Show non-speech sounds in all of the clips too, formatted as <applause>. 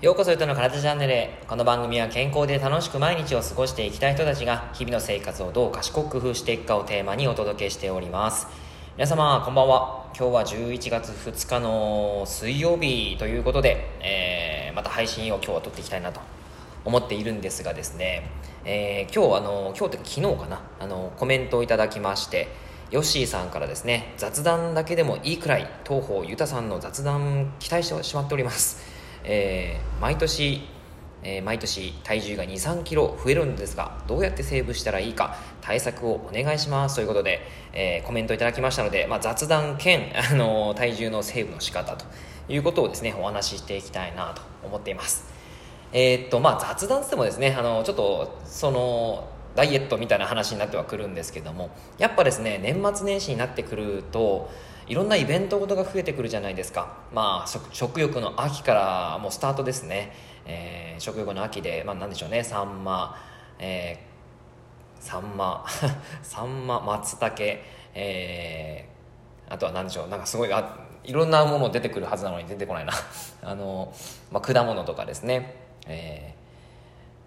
ようこそゆとの体チャンネルへ。この番組は健康で楽しく毎日を過ごしていきたい人たちが日々の生活をどう賢く工夫していくかをテーマにお届けしております。皆様こんばんは。今日は11月2日の水曜日ということで、えー、また配信を今日は撮っていきたいなと思っているんですがですね、えー、今日あの今日って昨日かな。あのコメントをいただきましてヨッシーさんからですね雑談だけでもいいくらい東方ゆたさんの雑談期待してしまっております。えー、毎年、えー、毎年体重が2 3キロ増えるんですがどうやってセーブしたらいいか対策をお願いします。ということで、えー、コメントいただきましたので、まあ、雑談兼、<laughs> あの体重のセーブの仕方ということをですねお話ししていきたいなと思っています。えー、っとまあ雑談つってもですねあのちょっとそのダイエットみたいな話になってはくるんですけどもやっぱですね年末年始になってくるといろんなイベントごとが増えてくるじゃないですか。まあ食欲の秋からもうスタートですね、えー、食欲の秋でまあ何でしょうね。サンマえー、サンマ <laughs> サンマ松茸えー、あとは何でしょう。なんかすごいあいろんなもの出てくるはずなのに出てこないな。<laughs> あの、まあ、果物とかですね、え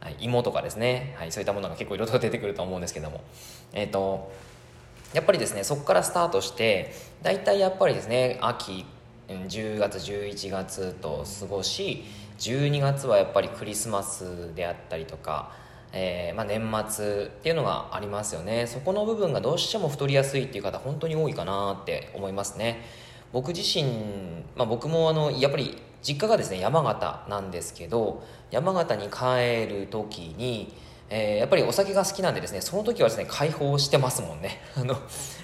ーはい、芋とかですね、はい、そういったものが結構いろいろ出てくると思うんですけども。えっ、ー、とやっぱりですねそこからスタートして大体やっぱりですね秋10月11月と過ごし12月はやっぱりクリスマスであったりとか、えー、まあ、年末っていうのがありますよね。そこの部分がどうしても太りやすいっていう方本当に多いかなって思いますね。僕自身、まあ、僕もあのやっぱり実家がですね山形なんですけど山形に帰る時にえー、やっぱりお酒が好きなんでですねその時はですね解放してますもんね。<laughs> あの、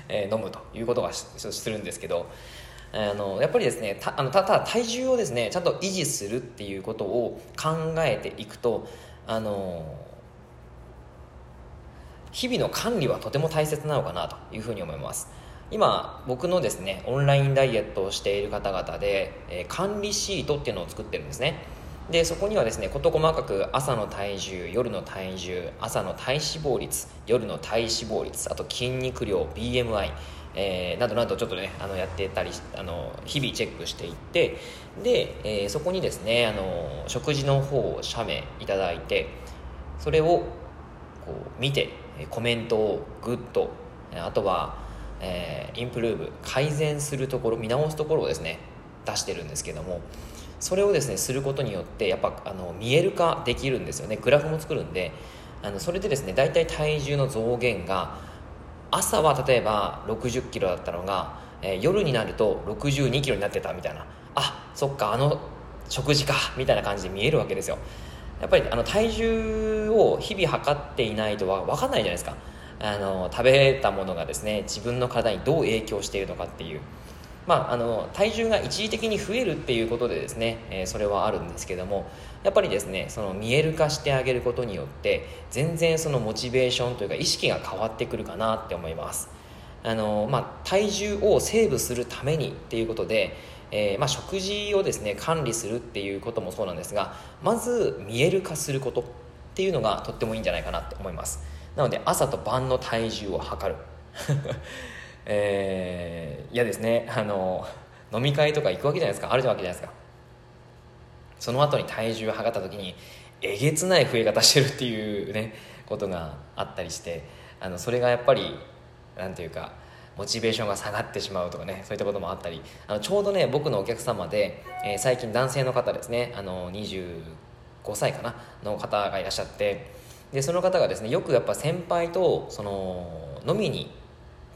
えー、飲むということがするんですけどあのやっぱりですねたあのただ体重をですねちゃんと維持するっていうことを考えていくとあの日々の管理はとても大切なのかなというふうに思います。今僕のですねオンラインダイエットをしている方々で、えー、管理シートっていうのを作ってるんですね。でそこにはですね事細かく朝の体重夜の体重朝の体脂肪率夜の体脂肪率あと筋肉量 BMI えー、などなどちょっとねあのやってたりあの日々チェックしていってで、えー、そこにですねあの食事の方を写メいただいてそれをこう見てコメントをグッとあとは、えー、インプルーブ改善するところ見直すところをですね出してるんですけどもそれをですねすることによってやっぱあの見える化できるんですよね。グラフも作るんであのそれでですね大体体重の増減が朝は例えば6 0キロだったのが、えー、夜になると6 2キロになってたみたいな。あそっかあの食事かみたいな感じで見えるわけですよ。やっぱりあの体重を日々測っていないとは分かんないじゃないですか。あの食べたものがですね自分の体にどう影響しているのかっていう。まあ、あの体重が一時的に増えるっていうことでですね、えー、それはあるんですけどもやっぱりですねその見える化してあげることによって全然そのモチベーションというか意識が変わってくるかなって思います。あの、まあ、体重をセーブするためにっていうことで、えー、まあ、食事をですね管理するっていうこともそうなんですがまず見える化することっていうのがとってもいいんじゃないかなって思います。なので朝と晩の体重を測る。えー、嫌ですねあの飲み会とか行くわけじゃないですか。あるわけじゃないですか。その後に体重を測った時にえげつない増え方してるっていうねことがあったりしてあのそれがやっぱりなんていうかモチベーションが下がってしまうとかねそういったこともあったりあのちょうどね僕のお客様で、えー、最近男性の方ですねあの25歳かなの方がいらっしゃってでその方がですねよくやっぱ先輩とその飲みに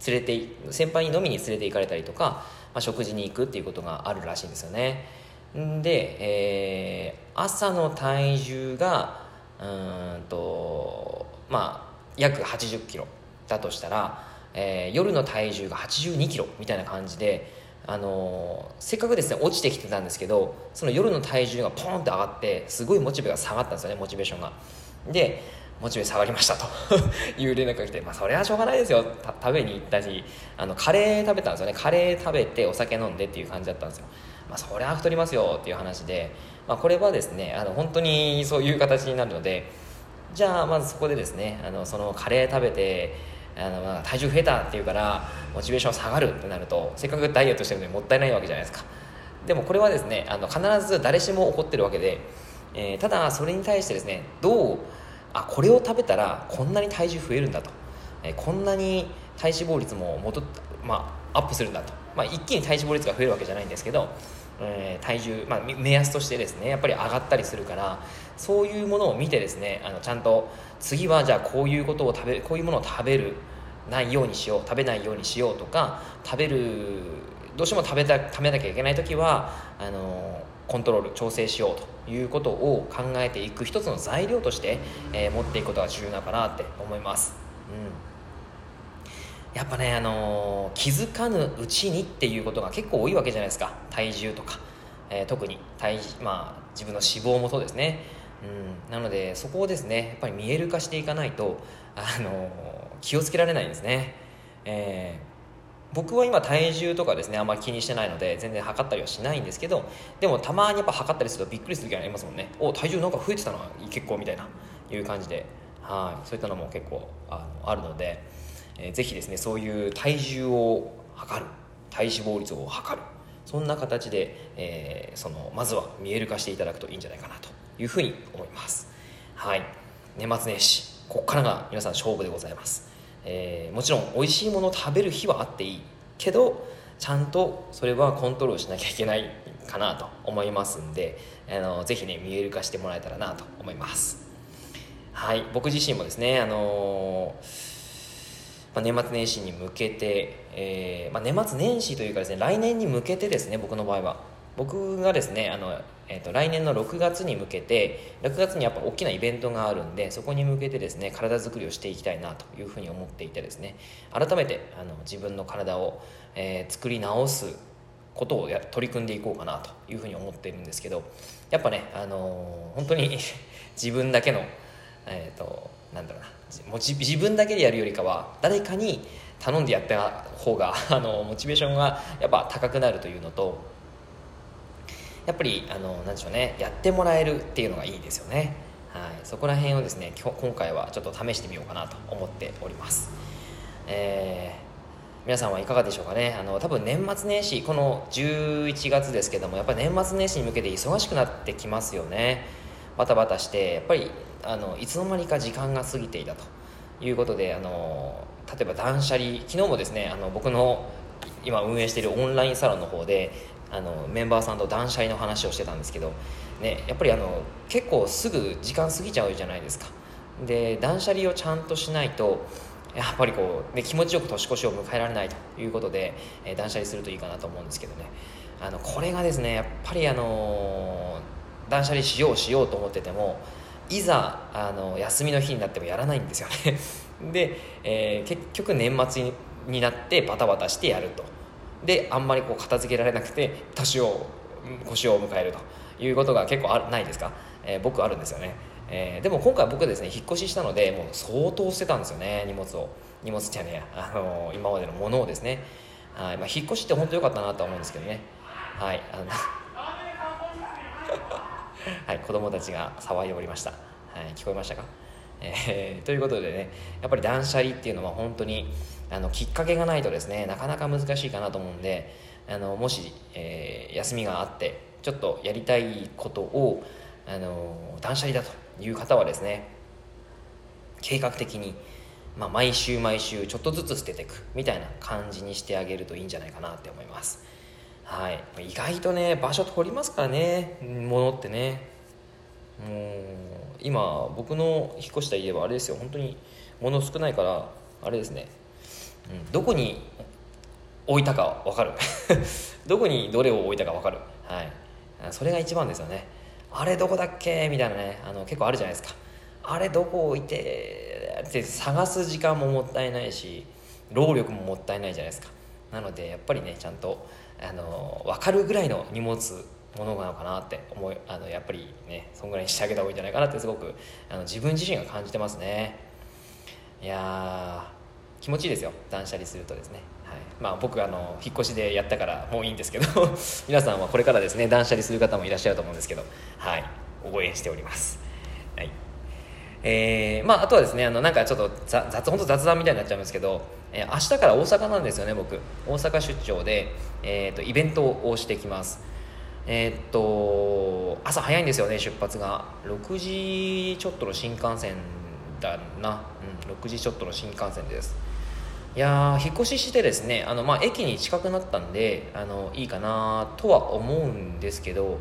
連れて先輩に飲みに連れて行かれたりとか、まあ、食事に行くっていうことがあるらしいんですよね。で、えー、朝の体重がうんとまあ約8 0キロだとしたら、えー、夜の体重が8 2キロみたいな感じであのー、せっかくですね落ちてきてたんですけどその夜の体重がポンって上がってすごいモチベが下がったんですよねモチベーションが。でモチベ下がりましたと。<laughs> いう連絡が来て、まあ、それはしょうがないですよ。食べに行ったしあのカレー食べたんですよね。カレー食べてお酒飲んでっていう感じだったんですよ、まあ、そりゃ太りますよっていう話で、まあ、これはですねあの本当にそういう形になるのでじゃあまずそこでですねあのそのカレー食べてあのまあ体重増えたっていうからモチベーション下がるってなるとせっかくダイエットしてるのにもったいないわけじゃないですか。でもこれはですねあの必ず誰しも起こってるわけでえー、ただそれに対してですねどうあこれを食べたらこんなに体重増えるんだと、え、こんなに体脂肪率も元、まあ、アップするんだと、まあ、一気に体脂肪率が増えるわけじゃないんですけど、えー、体重、まあ、目安としてですねやっぱり上がったりするからそういうものを見てですねあのちゃんと次はじゃあこういうことを食べこういうものを食べるないようにしよう食べないようにしようとか食べるどうしても食べた食べなきゃいけない時はあのコントロール調整しようということを考えていく一つの材料として、えー、持っていくことが重要なのかなって思います。うん。やっぱね、あのー、気づかぬうちにっていうことが結構多いわけじゃないですか。体重とか、えー、特に。体、まあ、自分の脂肪もそうですね、うん、なのでそこをですねやっぱり見える化していかないと、あの、気をつけられないんですね、え僕は今体重とかですねあんまり気にしてないので全然測ったりはしないんですけどでもたまにやっぱ測ったりするとびっくりする時ありますもんね。お体重なんか増えてたな結構みたいないう感じで。はい。そういったのも結構あのあるのでえー、ぜひですねそういう体重を測る。体脂肪率を測る。そんな形で、えー、そのまずは見える化していただくといいんじゃないかなというふうに思います。はい。年末年始ここからが皆さん勝負でございます、えー、もちろん美味しいものを食べる日はあっていいけどちゃんとそれはコントロールしなきゃいけないかなと思いますんであのぜひね見える化してもらえたらなと思います。はい僕自身もですねあのーまあ、年末年始に向けて、えーまあ、年末年始というかですね来年に向けてですね僕の場合は。僕がですねあの、えーと、来年の6月に向けて6月にやっぱ大きなイベントがあるんでそこに向けてですね体づくりをしていきたいなというふうに思っていてですね改めてあの自分の体を、えー、作り直すことをや取り組んでいこうかなというふうに思ってるんですけどやっぱね、あのー、本当に <laughs> 自分だけの、えーとなんだろうな自分だけでやるよりかは誰かに頼んでやった方があのモチベーションがやっぱ高くなるというのとやっぱりあのなんでしょうねやってもらえるっていうのがいいですよね、はい、そこら辺をですね今回はちょっと試してみようかなと思っております、えー、皆さんはいかがでしょうかね。あの多分年末年始この11月ですけどもやっぱり年末年始に向けて忙しくなってきますよね。バタバタしてやっぱりあのいつの間にか時間が過ぎていたということであの例えば断捨離昨日もですねあの僕の今運営しているオンラインサロンの方であのメンバーさんと断捨離の話をしてたんですけど、ね、やっぱりあの結構すぐ時間過ぎちゃうじゃないですか。で断捨離をちゃんとしないとやっぱりこう、ね、気持ちよく年越しを迎えられないということで、えー、断捨離するといいかなと思うんですけどね。あのこれがですねやっぱりあの断捨離しようしようと思っててもいざあの休みの日になってもやらないんですよね。<laughs> で、えー、結局年末になってバタバタしてやると。であんまりこう片付けられなくて年を腰を迎えるということが結構あないですか、えー、僕あるんですよね、えー、でも今回僕ですね引っ越ししたのでもう相当捨てたんですよね荷物を。荷物じゃねえあの今までのものをですね。はい、まあ、引っ越しって本当良かったなと思うんですけどね。はいあの <laughs> はい、子供たちが騒いでおりました、はい、聞こえましたか、えー、ということでねやっぱり断捨離っていうのは本当にあのきっかけがないとですねなかなか難しいかなと思うんであのもし、えー、休みがあってちょっとやりたいことをあの断捨離だという方はですね計画的に、まあ、毎週毎週ちょっとずつ捨てていくみたいな感じにしてあげるといいんじゃないかなって思います。はい、意外とね場所取りますからね物ってね。もう今僕の引っ越した家はあれですよ。本当に物少ないからあれですね、どこに置いたか分かる。<laughs> どこにどれを置いたか分かる。はい。それが一番ですよね。あれどこだっけ？みたいなね。あの結構あるじゃないですか。あれどこ置いて？って探す時間ももったいないし労力ももったいないじゃないですか。なのでやっぱりねちゃんとあの分かるぐらいの荷物ものなのかなって思いあのやっぱりねそんぐらいにしてあげた方がいいんじゃないかなってすごくあの自分自身が感じてますね。いや気持ちいいですよ。断捨離するとですね、はい。まあ、僕あの引っ越しでやったからもういいんですけど <laughs> 皆さんはこれからですね断捨離する方もいらっしゃると思うんですけどはい。応援しております。はい。えー、まああとはですねあのなんかちょっと雑本当雑談みたいになっちゃうんですけどえー、明日から大阪なんですよね僕。大阪出張で、えーと、イベントをしてきます。えー、っと朝早いんですよね出発が。6時ちょっとの新幹線だな、うん、6時ちょっとの新幹線です。いや引っ越ししてですねあの、まあ、駅に近くなったんであのいいかなとは思うんですけど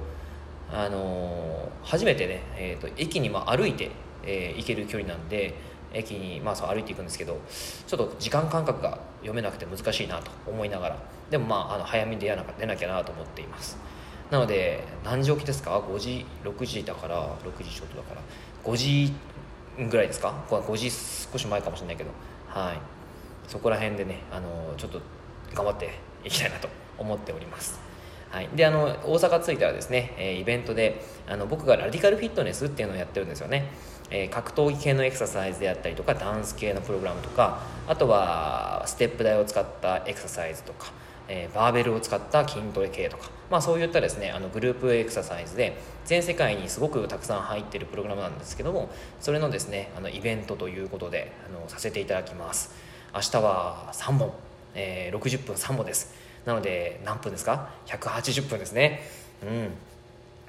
あの初めてね、えーと、駅にま歩いて、えー、行ける距離なんで駅に、まあ、そう歩いていくんですけどちょっと時間感覚が読めなくて難しいなと思いながらでもまああの早めに出な出なきゃなと思っています。なので何時起きですか？5時6時だから6時ちょっとだから5時ぐらいですか？5時少し前かもしれないけどはい。そこら辺でねあのちょっと頑張っていきたいなと思っております。はい、であの大阪着いたらですね、えイベントであの僕がラディカルフィットネスっていうのをやってるんですよね、え、格闘技系のエクササイズであったりとかダンス系のプログラムとかあとはステップ台を使ったエクササイズとかえ、バーベルを使った筋トレ系とか、まあ、そういったですねあのグループエクササイズで全世界にすごくたくさん入ってるプログラムなんですけどもそれのですねあのイベントということであのさせていただきます。明日は3本、えー、60分3本です。なので何分ですか？180分ですね。うん。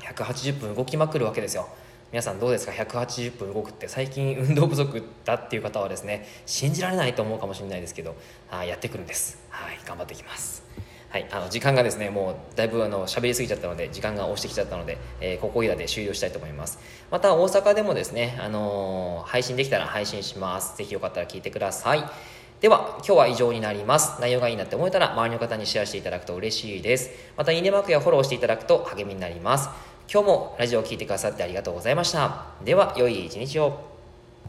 180分動きまくるわけですよ。皆さんどうですか？180分動くって。最近運動不足だっていう方はですね信じられないと思うかもしれないですけどあやってくるんです。はい頑張っていきます。はい、あの時間がですねもうだいぶあの喋りすぎちゃったので時間が押してきちゃったので、えー、ここいらで終了したいと思います。また大阪でもですね、あのー、配信できたら配信します。ぜひよかったら聞いてください。では今日は以上になります。内容がいいなって思えたら周りの方にシェアしていただくと嬉しいです。またいいねマークやフォローしていただくと励みになります。今日もラジオを聴いてくださってありがとうございました。では良い一日を。